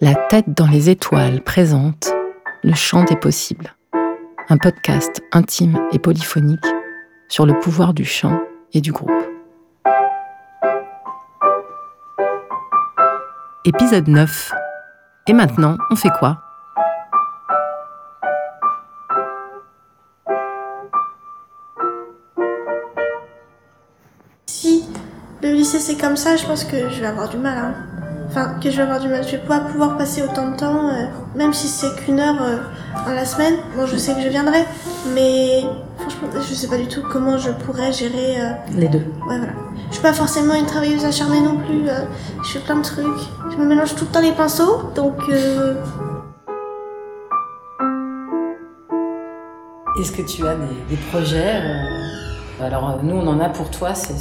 La tête dans les étoiles présente Le chant des possibles, un podcast intime et polyphonique sur le pouvoir du chant et du groupe. Épisode 9. Et maintenant, on fait quoi? Si le lycée c'est comme ça, je pense que je vais avoir du mal. hein. Enfin, que je vais avoir du mal. Je vais pas pouvoir passer autant de temps, euh, même si c'est qu'une heure euh, dans la semaine. Bon, je sais que je viendrai, mais franchement, je sais pas du tout comment je pourrais gérer. euh, Les deux. Ouais, voilà. Je suis pas forcément une travailleuse acharnée non plus. euh, je fais plein de trucs. Je me mélange tout le temps les pinceaux, donc. euh, Est-ce que tu as des, des projets Alors, euh, nous, on en a pour toi, c'est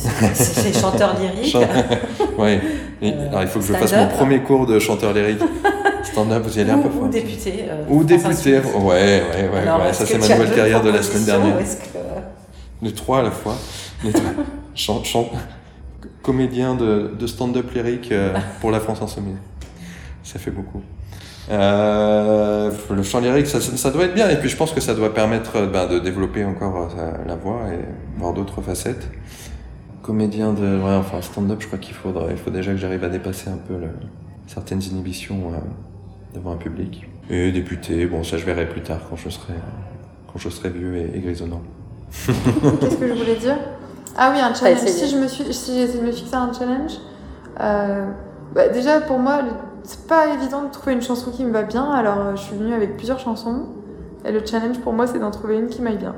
les chanteurs lyriques. Et- Euh, alors il faut que je fasse mon premier cours de chanteur lyrique. Stand-up, vous y allez un peu Ou, ou fort. député. euh, Ou député. Ouais, ouais, ouais. Alors, ouais. est-ce Ça, c'est ma nouvelle carrière de la semaine dernière. que- Les trois à la fois. Les trois. Comédien de, de stand-up lyrique pour la France Insoumise. Ça fait beaucoup. Euh, le chant lyrique, ça, ça doit être bien. Et puis je pense que ça doit permettre euh, ben, de développer encore euh, la voix et voir d'autres facettes. Comédien de. Ouais, enfin, stand-up, je crois qu'il faudra. Il faut déjà que j'arrive à dépasser un peu le- certaines inhibitions euh, devant un public. Et député, bon, ça je verrai plus tard quand je serai, quand je serai vieux et, et grisonnant. Qu'est-ce que je voulais dire? Ah oui, un challenge. Si je me suis, si j'ai essayé de me fixer un challenge, euh, bah, déjà pour moi, le- c'est pas évident de trouver une chanson qui me va bien. Alors euh, je suis venue avec plusieurs chansons et le challenge pour moi, c'est d'en trouver une qui m'aille bien.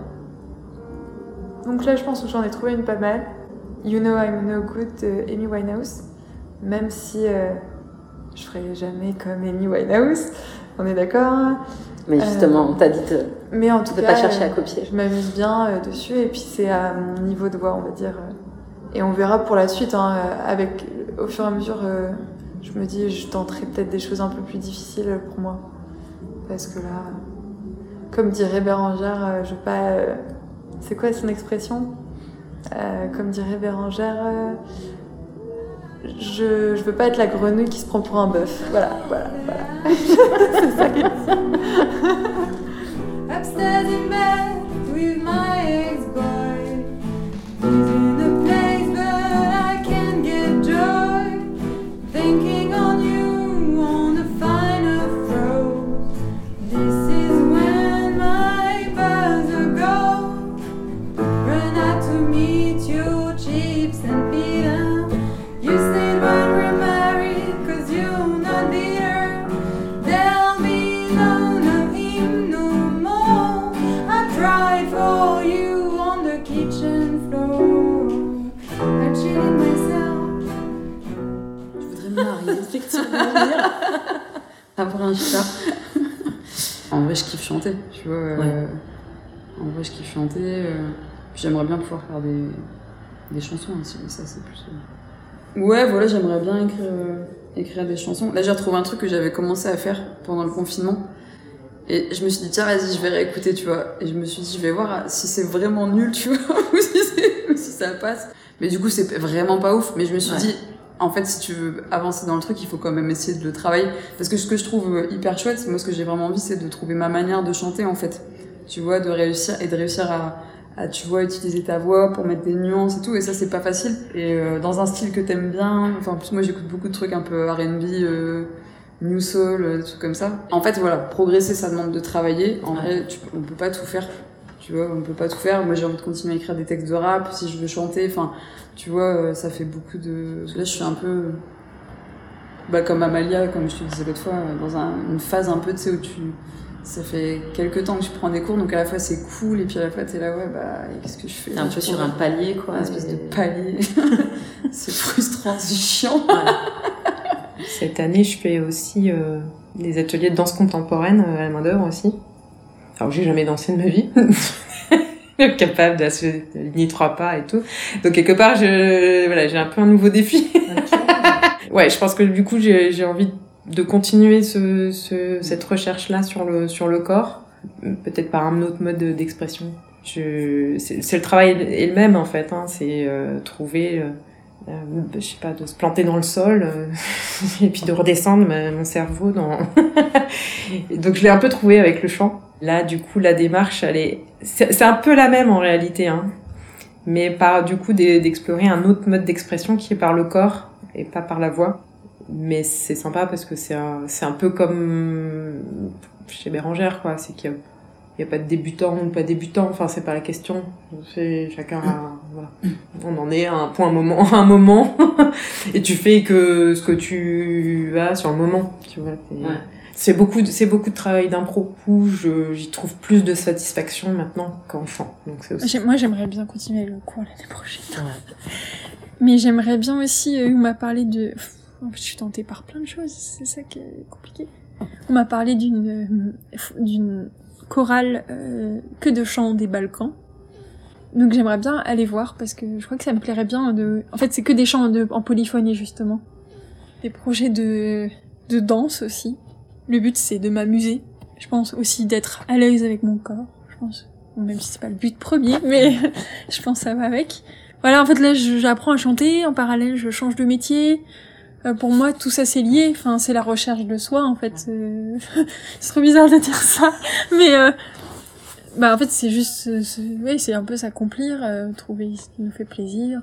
Donc là, je pense que j'en ai trouvé une pas mal. You Know I'm No Good de Amy Winehouse. Même si euh, je ferai jamais comme Amy Winehouse, on est d'accord. hein Mais justement, on t'a dit de Mais en tout ne cas, pas chercher à euh, copier. je m'amuse bien euh, dessus et puis c'est à mon niveau de voix, on va dire. euh. Et on verra pour la suite, hein, euh, avec au fur et à mesure, euh, je me dis, je tenterai peut-être des choses un peu plus difficiles pour moi. Parce que là, comme dirait Bérangère, euh, je veux pas. euh, c'est quoi son expression? Euh, Comme dirait Bérangère, je, je veux pas être la grenouille qui se prend pour un bœuf. Voilà, voilà, voilà. c'est ça dire. Avoir un chat. En vrai, je kiffe chanter, tu vois. euh, En vrai, je kiffe chanter. euh, j'aimerais bien pouvoir faire des, des chansons aussi, mais ça, c'est plus. euh. Ouais, voilà, j'aimerais bien écrire, écrire des chansons. Là, j'ai retrouvé un truc que j'avais commencé à faire pendant le confinement. Et je me suis dit, tiens, vas-y, je vais réécouter, tu vois. Et je me suis dit, je vais voir si c'est vraiment nul, tu vois, ou si, c'est- ou si ça passe. Mais du coup, c'est vraiment pas ouf. Mais je me suis Ouais. dit, en fait, si tu veux avancer dans le truc, il faut quand même essayer de le travailler. Parce que ce que je trouve hyper chouette, moi, ce que j'ai vraiment envie, c'est de trouver ma manière de chanter, en fait. Tu vois, de réussir, et de réussir à, à, tu vois, utiliser ta voix pour mettre des nuances et tout. Et ça, c'est pas facile. Et euh, dans un style que t'aimes bien. Enfin, en plus, moi, j'écoute beaucoup de trucs un peu R&B, euh, New Soul, euh, des trucs comme ça. En fait, voilà, progresser, ça demande de travailler. En Ouais. vrai, tu, on peut pas tout faire. Tu vois, on peut pas tout faire. Moi, j'ai envie de continuer à écrire des textes de rap si je veux chanter. Enfin, tu vois, euh, ça fait beaucoup de. Là, je suis un peu. Bah, comme Amalia, comme je te disais l'autre fois, euh, dans un- une phase un peu, tu sais, où tu. Ça fait quelques temps que je prends des cours, donc à la fois c'est cool, et puis à la fois t'es là, ouais, bah, qu'est-ce que je fais? T'es un peu sur un palier, quoi. un espèce et- de palier. c'est frustrant, c'est chiant. Cette année, je fais aussi euh, des ateliers de danse contemporaine à la main d'œuvre aussi. Alors, j'ai jamais dansé de ma vie. Capable d'aligner trois pas et tout. Donc, quelque part, je, voilà, j'ai un peu un nouveau défi. ouais, je pense que du coup, j'ai j'ai envie de continuer ce, ce, cette recherche-là sur le, sur le corps. Peut-être par un autre mode d'expression. Je, c'est le travail est le même, en fait. Hein, c'est euh, trouver euh, euh, je sais pas, de se planter dans le sol euh, et puis de redescendre ma- mon cerveau dans. Donc je l'ai un peu trouvé avec le chant. Là, du coup, la démarche, elle est, c'est un peu la même en réalité, hein, mais par du coup d'e- d'explorer un autre mode d'expression qui est par le corps et pas par la voix. Mais c'est sympa parce que c'est un, c'est un peu comme chez Bérangère, quoi. C'est qu'il n'y a pas de débutant ou pas débutant, enfin c'est pas la question. C'est chacun, a-. On en est à un point, un moment, un moment, et tu fais que ce que tu as sur le moment, tu vois. C'est beaucoup, de- c'est beaucoup de travail d'impro où je, j'y trouve plus de satisfaction maintenant qu'en chant. Donc c'est aussi. Moi, j'aimerais bien continuer le cours l'année prochaine. Ouais. Mais j'aimerais bien aussi, euh, on m'a parlé de... En fait, je suis tentée par plein de choses, c'est ça qui est compliqué. On m'a parlé d'une euh, d'une chorale euh, que de chants des Balkans. Donc j'aimerais bien aller voir parce que je crois que ça me plairait bien de... En fait, c'est que des chants de, en polyphonie, justement. Des projets de, de danse aussi. Le but, c'est de m'amuser. Je pense aussi d'être à l'aise avec mon corps, je pense. Même si c'est pas le but premier, mais je pense que ça va avec. Voilà, en fait, là, j'apprends à chanter. En parallèle, je change de métier. Euh, pour moi, tout ça, c'est lié. Enfin, c'est la recherche de soi, en fait. Euh, c'est trop bizarre de dire ça. Mais, euh, bah, en fait, c'est juste, oui, c'est un peu s'accomplir, euh, trouver ce qui nous fait plaisir.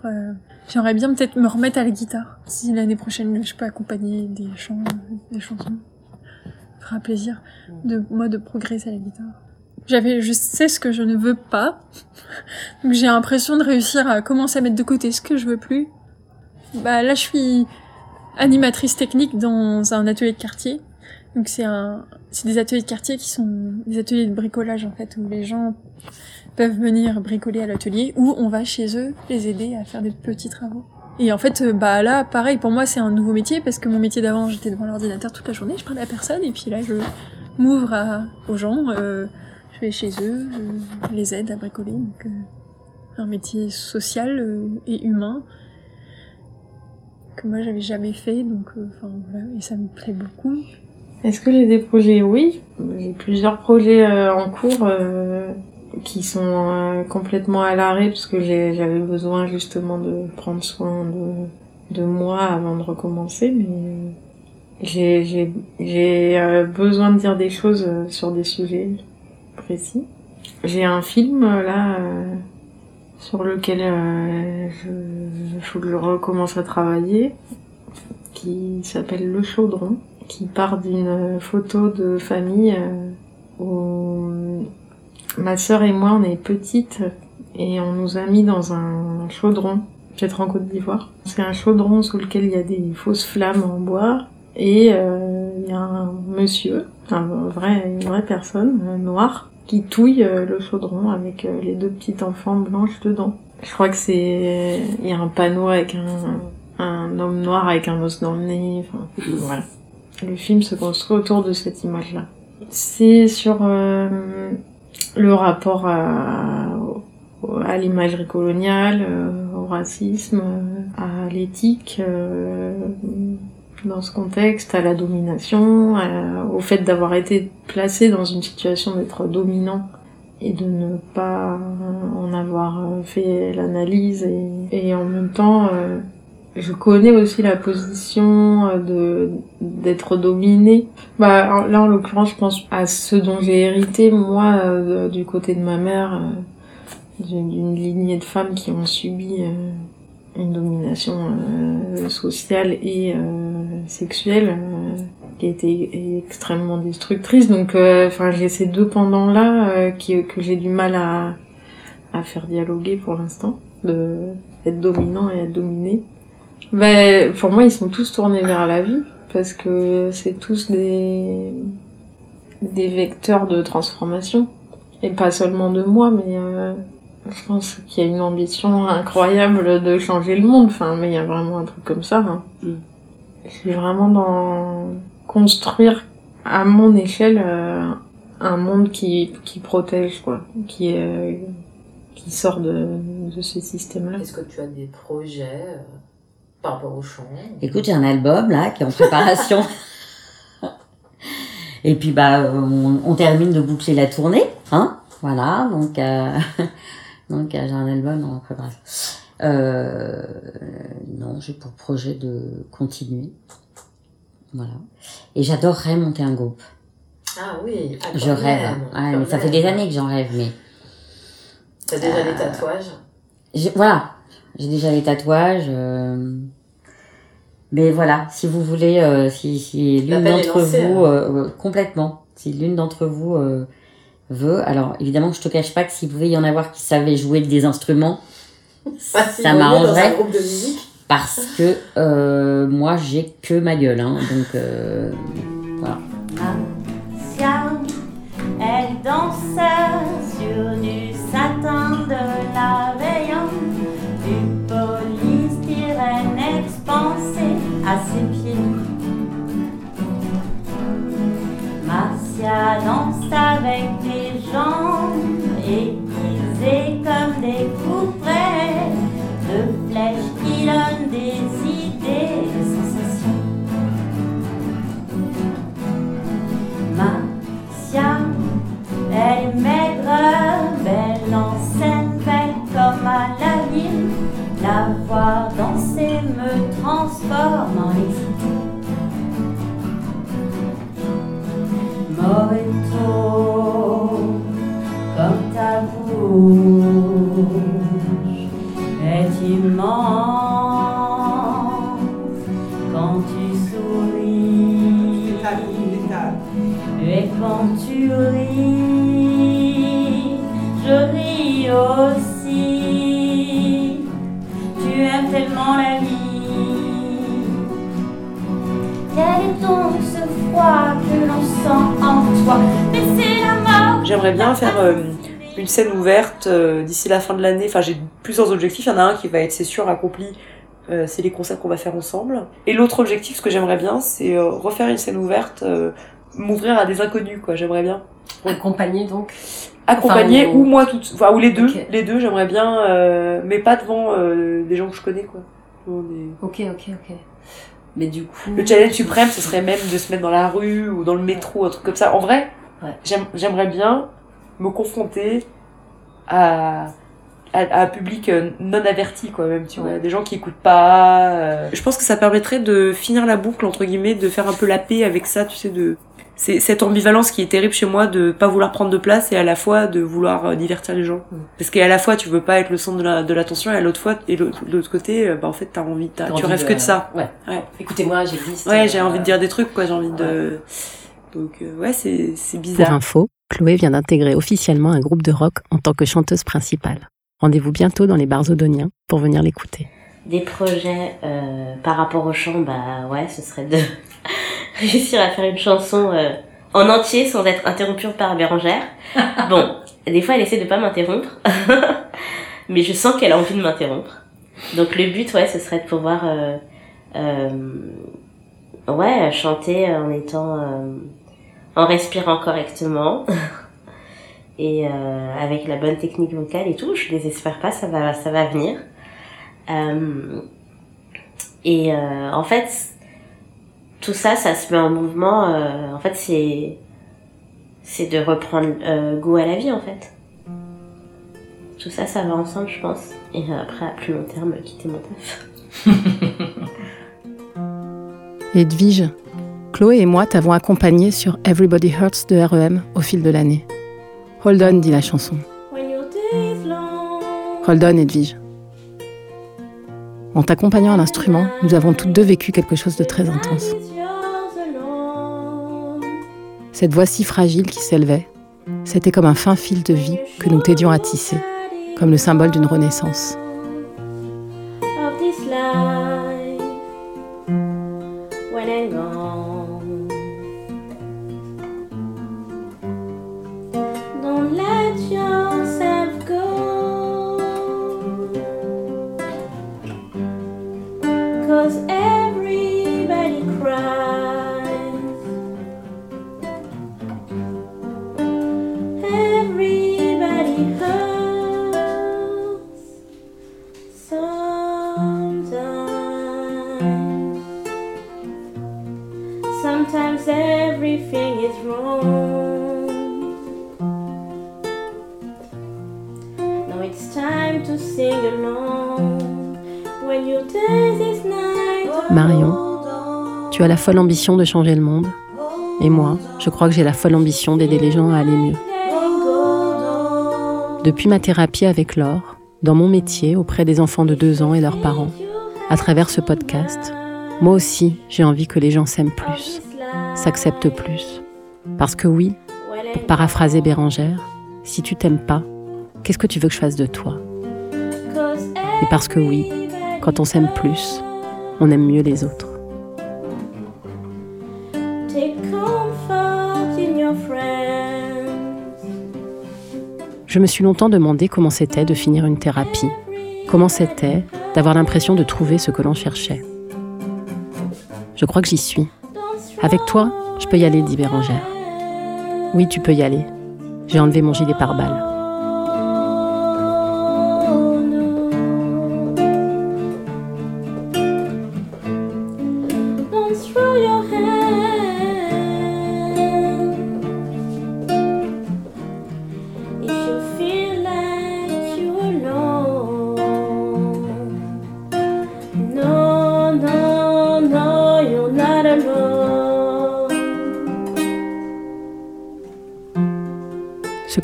J'aimerais bien peut-être me remettre à la guitare. Si l'année prochaine, je peux accompagner des chants, des chansons. Fera plaisir de, moi, de progresser à la guitare. J'avais, je sais ce que je ne veux pas. Donc j'ai l'impression de réussir à commencer à mettre de côté ce que je veux plus. Bah là je suis animatrice technique dans un atelier de quartier. Donc c'est un, c'est des ateliers de quartier qui sont des ateliers de bricolage en fait où les gens peuvent venir bricoler à l'atelier ou on va chez eux les aider à faire des petits travaux. Et en fait, euh, bah là, pareil, pour moi, c'est un nouveau métier parce que mon métier d'avant, j'étais devant l'ordinateur toute la journée, je parlais à personne, et puis là, je m'ouvre aux gens, euh, je vais chez eux, je les aide à bricoler. Donc, euh, un métier social euh, et humain que moi, j'avais jamais fait, donc, euh, enfin, voilà, et ça me plaît beaucoup. Est-ce que j'ai des projets Oui, j'ai plusieurs projets euh, en cours qui sont euh, complètement à l'arrêt parce que j'avais besoin justement de prendre soin de, de moi avant de recommencer. Mais j'ai euh, besoin de dire des choses euh, sur des sujets précis. J'ai un film euh, là euh, sur lequel euh, je, faut que je recommence à travailler qui s'appelle Le Chaudron qui part d'une photo de famille ma sœur et moi on est petites et on nous a mis dans un chaudron, peut-être en Côte d'Ivoire. C'est un chaudron sous lequel il y a des fausses flammes en bois et euh, il y a un monsieur, un vrai, une vraie personne noire qui touille euh, le chaudron avec euh, les deux petites enfants blanches dedans. Je crois que c'est il y a un panneau avec un un homme noir avec un os dans le nez, enfin voilà. Le film se construit autour de cette image-là. C'est sur le rapport à, l'imagerie coloniale, euh, au racisme, euh, à l'éthique euh, dans ce contexte, à la domination, au fait d'avoir été placé dans une situation d'être dominant et de ne pas en avoir fait l'analyse et, en même temps je connais aussi la position euh, de d'être dominée. Bah là en l'occurrence, je pense à ce dont j'ai hérité moi euh, du côté de ma mère euh, d'une lignée de femmes qui ont subi une domination sociale et sexuelle qui a été extrêmement destructrice. Donc enfin j'ai ces deux pendants là qui que j'ai du mal à à faire dialoguer pour l'instant de être dominant et être dominé. Ben, pour moi, ils sont tous tournés vers la vie parce que c'est tous des des vecteurs de transformation et pas seulement de moi, mais euh, je pense qu'il y a une ambition incroyable de changer le monde. Enfin, mais il y a vraiment un truc comme ça. Hein. Je suis vraiment dans construire à mon échelle euh, un monde qui qui protège quoi, qui est qui sort de de ce système-là. Est-ce que tu as des projets euh, par rapport au chant Écoute, j'ai un album là qui est en préparation. Et puis bah on, on termine de boucler la tournée, hein Voilà, donc euh, donc euh, j'ai un album en préparation. Euh, non, j'ai pour projet de continuer. Voilà. Et j'adorerais monter un groupe. Ah oui, ah, Je rêve. mais ça fait des années que j'en rêve, mais T'as déjà des tatouages? j'ai- voilà, j'ai déjà les tatouages. euh, Mais voilà, si vous voulez, euh, si, si l'une d'entre vous, hein. euh, euh, complètement, si l'une d'entre vous euh, veut, alors évidemment, je te cache pas que s'il pouvait y en avoir qui savaient jouer des instruments, si ça m'arrangerait parce que euh, moi j'ai que ma gueule, hein, donc euh, voilà. Elle danse sur du satin de la veillante, du polystyrène expansé à ses pieds. Marcia danse avec des jambes Quand tu ris, je ris aussi. Tu aimes tellement la vie. Quel est froid que l'on sent en. J'aimerais bien faire euh, une scène ouverte euh, d'ici la fin de l'année. Enfin, j'ai plusieurs objectifs. Il y en a un qui va être, c'est sûr, accompli. Euh, c'est les concerts qu'on va faire ensemble. Et l'autre objectif, ce que j'aimerais bien, c'est refaire une scène ouverte, m'ouvrir à des inconnus, quoi. J'aimerais bien. Accompagné donc. Accompagner Enfin, ou moi toute, enfin, ou les deux, les deux, j'aimerais bien, euh, mais pas devant euh, des gens que je connais, quoi. Ok, ok, ok. Mais du coup. Le challenge suprême, ce serait même de se mettre dans la rue ou dans le métro, un truc comme ça. En vrai, Ouais. j'aime- j'aimerais bien me confronter à, à, à un public euh, non averti, quoi, même, tu vois. Des gens qui écoutent pas. euh. Je pense que ça permettrait de finir la boucle, entre guillemets, de faire un peu la paix avec ça, tu sais, de. C'est cette ambivalence qui est terrible chez moi de pas vouloir prendre de place et à la fois de vouloir euh, divertir les gens. Parce qu'à la fois tu veux pas être le centre de la- de l'attention et à l'autre fois et l'autre- de l'autre côté euh, bah en fait t'as envie t'as- T'as tu envie rêves de- que de ça. Ouais. Ouais. Écoutez-moi, j'existe. Ouais, j'ai euh, envie de dire des trucs, quoi. J'ai envie de. Donc, euh, ouais, c'est c'est bizarre. Pour info, Chloé vient d'intégrer officiellement un groupe de rock en tant que chanteuse principale. Rendez-vous bientôt dans les bars odoniens pour venir l'écouter. Des projets euh, par rapport au chant, bah ouais, ce serait de réussir à faire une chanson euh, en entier sans être interrompue par Bérangère. Bon, des fois elle essaie de pas m'interrompre, mais je sens qu'elle a envie de m'interrompre. Donc le but, ouais, ce serait de pouvoir, euh, euh, ouais, chanter en étant, euh, en respirant correctement. Et euh, avec la bonne technique vocale et tout, je désespère pas, ça va, ça va venir. Euh, et euh, en fait, tout ça, ça se met en mouvement. euh, en fait, c'est c'est de reprendre euh, goût à la vie, en fait. Tout ça, ça va ensemble, je pense. Et après, à plus long terme, quitter mon taf. Edwige, Chloé et moi t'avons accompagné sur Everybody Hurts de REM au fil de l'année. Hold on, dit la chanson. Hold on, Edwige. En t'accompagnant à l'instrument, nous avons toutes deux vécu quelque chose de très intense. Cette voix si fragile qui s'élevait, c'était comme un fin fil de vie que nous t'aidions à tisser, comme le symbole d'une renaissance. Everything is wrong. Now it's time to sing along when your days is night. Marion, tu as la folle ambition de changer le monde. Et moi, je crois que j'ai la folle ambition d'aider les gens à aller mieux. Depuis ma thérapie avec Laure, dans mon métier auprès des enfants de 2 ans et leurs parents, à travers ce podcast, moi aussi, j'ai envie que les gens s'aiment plus, s'acceptent plus. Parce que oui, pour paraphraser Bérangère, si tu t'aimes pas, qu'est-ce que tu veux que je fasse de toi? Et parce que oui, quand on s'aime plus, on aime mieux les autres. Je me suis longtemps demandé comment c'était de finir une thérapie, comment c'était d'avoir l'impression de trouver ce que l'on cherchait. Je crois que j'y suis. Avec toi, je peux y aller, dit Bérangère. Oui, tu peux y aller. J'ai enlevé mon gilet pare-balles.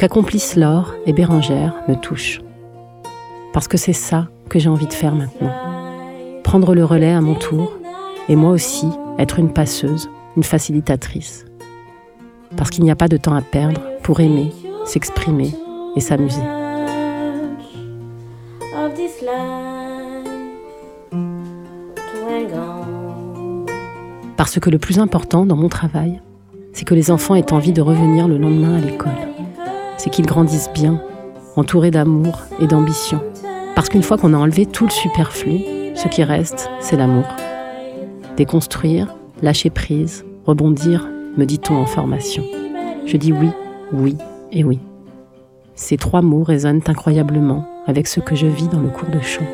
Qu'accomplissent Laure et Bérangère me touche. Parce que c'est ça que j'ai envie de faire maintenant. Prendre le relais à mon tour et moi aussi être une passeuse, une facilitatrice. Parce qu'il n'y a pas de temps à perdre pour aimer, s'exprimer et s'amuser. Parce que le plus important dans mon travail, c'est que les enfants aient envie de revenir le lendemain à l'école. C'est qu'ils grandissent bien, entourés d'amour et d'ambition. Parce qu'une fois qu'on a enlevé tout le superflu, ce qui reste, c'est l'amour. Déconstruire, lâcher prise, rebondir, me dit-on en formation. Je dis oui, oui et oui. Ces trois mots résonnent incroyablement avec ce que je vis dans le cours de chant.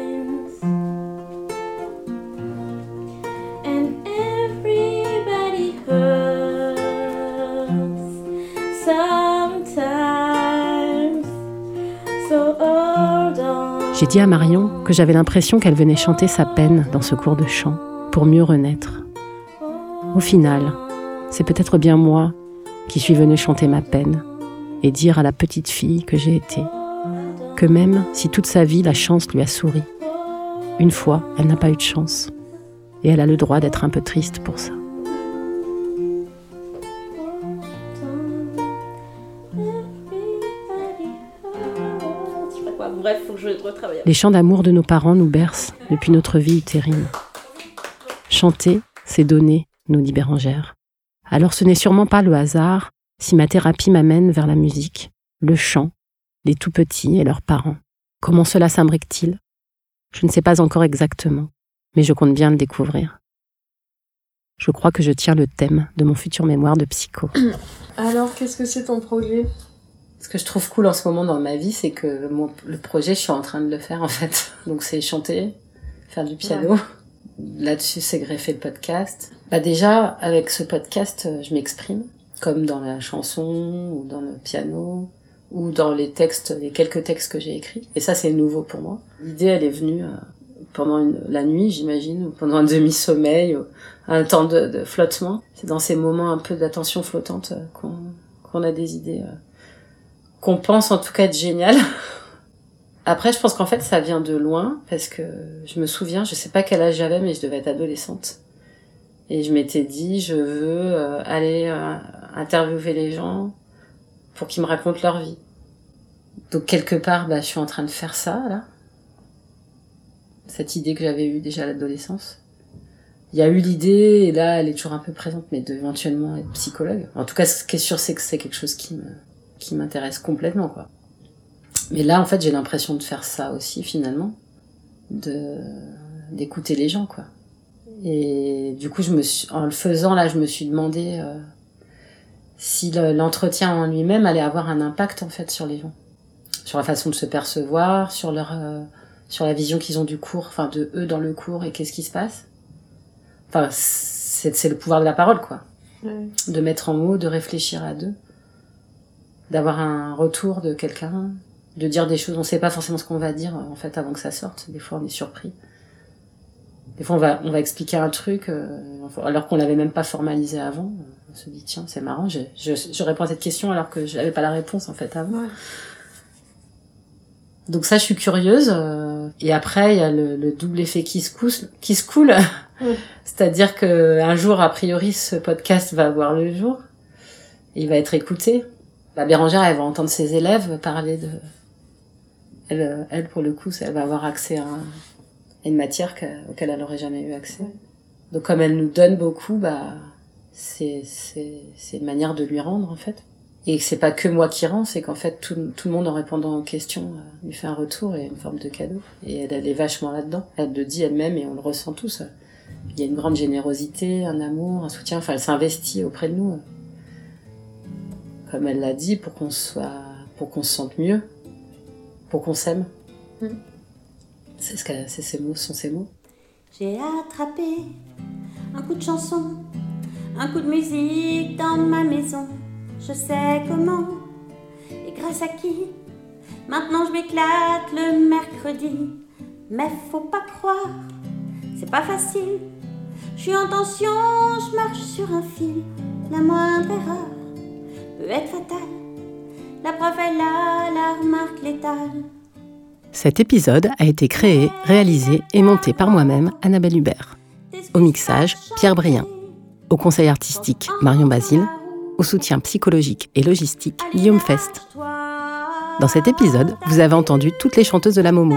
J'ai dit à Marion que j'avais l'impression qu'elle venait chanter sa peine dans ce cours de chant pour mieux renaître. Au final, c'est peut-être bien moi qui suis venue chanter ma peine et dire à la petite fille que j'ai été que même si toute sa vie la chance lui a souri, une fois elle n'a pas eu de chance et elle a le droit d'être un peu triste pour ça. Les chants d'amour de nos parents nous bercent depuis notre vie utérine. Chanter, c'est donner, nous dit Bérangère. Alors ce n'est sûrement pas le hasard si ma thérapie m'amène vers la musique, le chant, les tout petits et leurs parents. Comment cela s'imbrique-t-il? Je ne sais pas encore exactement, mais je compte bien le découvrir. Je crois que je tiens le thème de mon futur mémoire de psycho. Alors, qu'est-ce que c'est ton projet? Ce que je trouve cool en ce moment dans ma vie, c'est que mon, le projet, je suis en train de le faire en fait. Donc c'est chanter, faire du piano. Là-dessus, c'est greffer le podcast. Bah déjà, avec ce podcast, euh, je m'exprime, comme dans la chanson ou dans le piano ou dans les textes, les quelques textes que j'ai écrits. Et ça, c'est nouveau pour moi. L'idée, elle est venue euh, pendant une- la nuit, j'imagine, ou pendant un demi-sommeil, ou un temps de, de flottement. C'est dans ces moments un peu d'attention flottante euh, qu'on a des idées qu'on pense en tout cas être géniales. Après, je pense qu'en fait, ça vient de loin, parce que je me souviens, je sais pas quel âge j'avais, mais je devais être adolescente. Et je m'étais dit, je veux euh, aller euh, interviewer les gens pour qu'ils me racontent leur vie. Donc quelque part, bah, je suis en train de faire ça, là. Cette idée que j'avais eue déjà à l'adolescence. Il y a eu l'idée, et là, elle est toujours un peu présente, mais d'éventuellement être psychologue. En tout cas, ce qui est sûr, c'est que c'est quelque chose qui me, qui m'intéresse complètement, quoi. Mais là, en fait, j'ai l'impression de faire ça aussi, finalement. De, d'écouter les gens, quoi. Et du coup, je me suis, en le faisant, là, je me suis demandé euh, si le- l'entretien en lui-même allait avoir un impact, en fait, sur les gens. Sur la façon de se percevoir, sur leur, euh, sur la vision qu'ils ont du cours, enfin, de eux dans le cours et qu'est-ce qui se passe. Enfin, c'est, c'est le pouvoir de la parole, quoi. Ouais. De mettre en mots, de réfléchir à deux. D'avoir un retour de quelqu'un de dire des choses. On sait pas forcément ce qu'on va dire en fait avant que ça sorte. Des fois, on est surpris. Des fois, on va, on va expliquer un truc euh, alors qu'on l'avait même pas formalisé avant. On se dit tiens, c'est marrant. Je, je, je réponds à cette question alors que je n'avais pas la réponse en fait avant. Donc ça, je suis curieuse. euh, Et après, il y a le, le double effet qui se coule. Qui se coule. C'est-à-dire que un jour, a priori, ce podcast va voir le jour. Il va être écouté. Bah, Bérangère, elle va entendre ses élèves parler de. Elle, elle pour le coup, elle va avoir accès à, un- à une matière que- auquel elle n'aurait jamais eu accès. Donc, comme elle nous donne beaucoup, bah, c'est une manière de lui rendre en fait. Et c'est pas que moi qui rends, c'est qu'en fait tout, tout le monde en répondant aux questions euh, lui fait un retour et une forme de cadeau. Et elle, elle est vachement là-dedans. Elle le dit elle-même et on le ressent tous. Il y a une grande générosité, un amour, un soutien. Enfin, elle s'investit auprès de nous. Comme elle l'a dit, pour qu'on soit, pour qu'on se sente mieux, pour qu'on s'aime. C'est ce que, c'est ces mots, sont ces mots. J'ai attrapé un coup de chanson, un coup de musique dans ma maison. Je sais comment et grâce à qui. Maintenant je m'éclate le mercredi. Mais faut pas croire, c'est pas facile. Je suis en tension, je marche sur un fil. La moindre erreur Cet épisode a été créé, réalisé et monté par moi-même, Annabelle Hubert. Au mixage, Pierre Brien. Au conseil artistique, Marion Basile. Au soutien psychologique et logistique, Guillaume Fest. Dans cet épisode, vous avez entendu toutes les chanteuses de la Momo.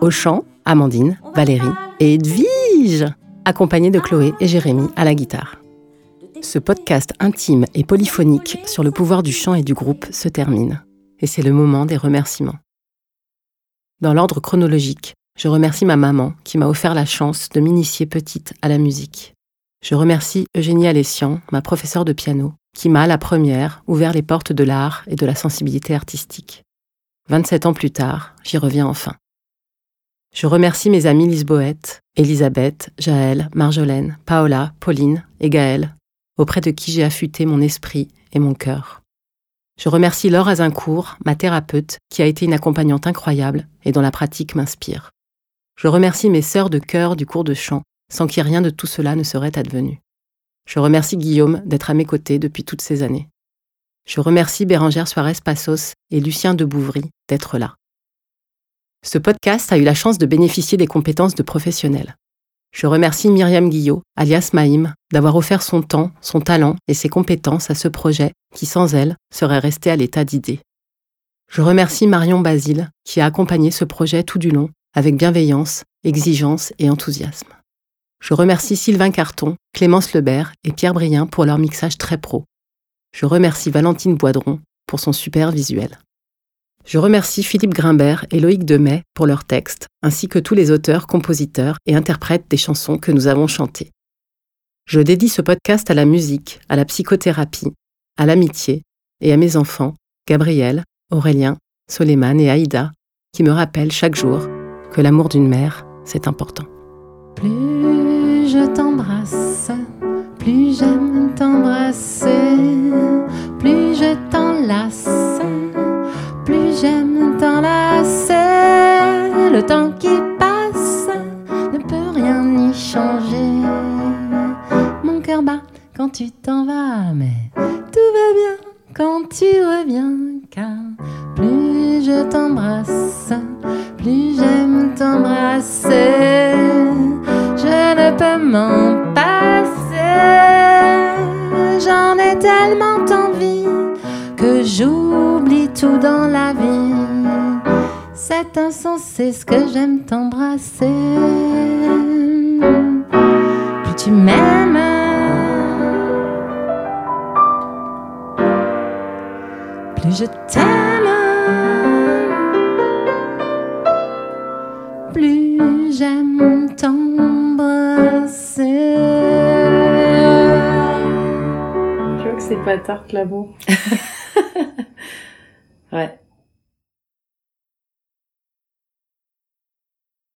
Au chant, Amandine, Valérie et Edwige, accompagnées de Chloé et Jérémy à la guitare. Ce podcast intime et polyphonique sur le pouvoir du chant et du groupe se termine. Et c'est le moment des remerciements. Dans l'ordre chronologique, je remercie ma maman qui m'a offert la chance de m'initier petite à la musique. Je remercie Eugénie Alessian, ma professeure de piano, qui m'a, la première, ouvert les portes de l'art et de la sensibilité artistique. 27 ans plus tard, j'y reviens enfin. Je remercie mes amies Lisboète, Elisabeth, Jaël, Marjolaine, Paola, Pauline et Gaëlle, auprès de qui j'ai affûté mon esprit et mon cœur. Je remercie Laure Azincourt, ma thérapeute, qui a été une accompagnante incroyable et dont la pratique m'inspire. Je remercie mes sœurs de cœur du cours de chant, sans qui rien de tout cela ne serait advenu. Je remercie Guillaume d'être à mes côtés depuis toutes ces années. Je remercie Bérangère Suarez Passos et Lucien de Bouvry d'être là. Ce podcast a eu la chance de bénéficier des compétences de professionnels. Je remercie Myriam Guillot, alias Maïm, d'avoir offert son temps, son talent et ses compétences à ce projet qui, sans elle, serait resté à l'état d'idée. Je remercie Marion Basile, qui a accompagné ce projet tout du long, avec bienveillance, exigence et enthousiasme. Je remercie Sylvain Carton, Clémence Lebert et Pierre Brien pour leur mixage très pro. Je remercie Valentine Boidron pour son super visuel. Je remercie Philippe Grimbert et Loïc Demet pour leurs textes, ainsi que tous les auteurs, compositeurs et interprètes des chansons que nous avons chantées. Je dédie ce podcast à la musique, à la psychothérapie, à l'amitié et à mes enfants, Gabriel, Aurélien, Soleiman et Aïda, qui me rappellent chaque jour que l'amour d'une mère, c'est important. Plus je t'embrasse, plus j'aime t'embrasser, plus je t'enlace, j'aime t'enlacer. Le temps qui passe ne peut rien y changer. Mon cœur bat quand tu t'en vas, mais tout va bien quand tu reviens, car plus je t'embrasse, plus j'aime t'embrasser. Je ne peux m'en passer. J'en ai tellement envie que j'oublie tout dans la. C'est insensé ce que j'aime t'embrasser. Plus tu m'aimes, plus je t'aime. Plus j'aime t'embrasser. Je vois que c'est pas l'amour. Ouais.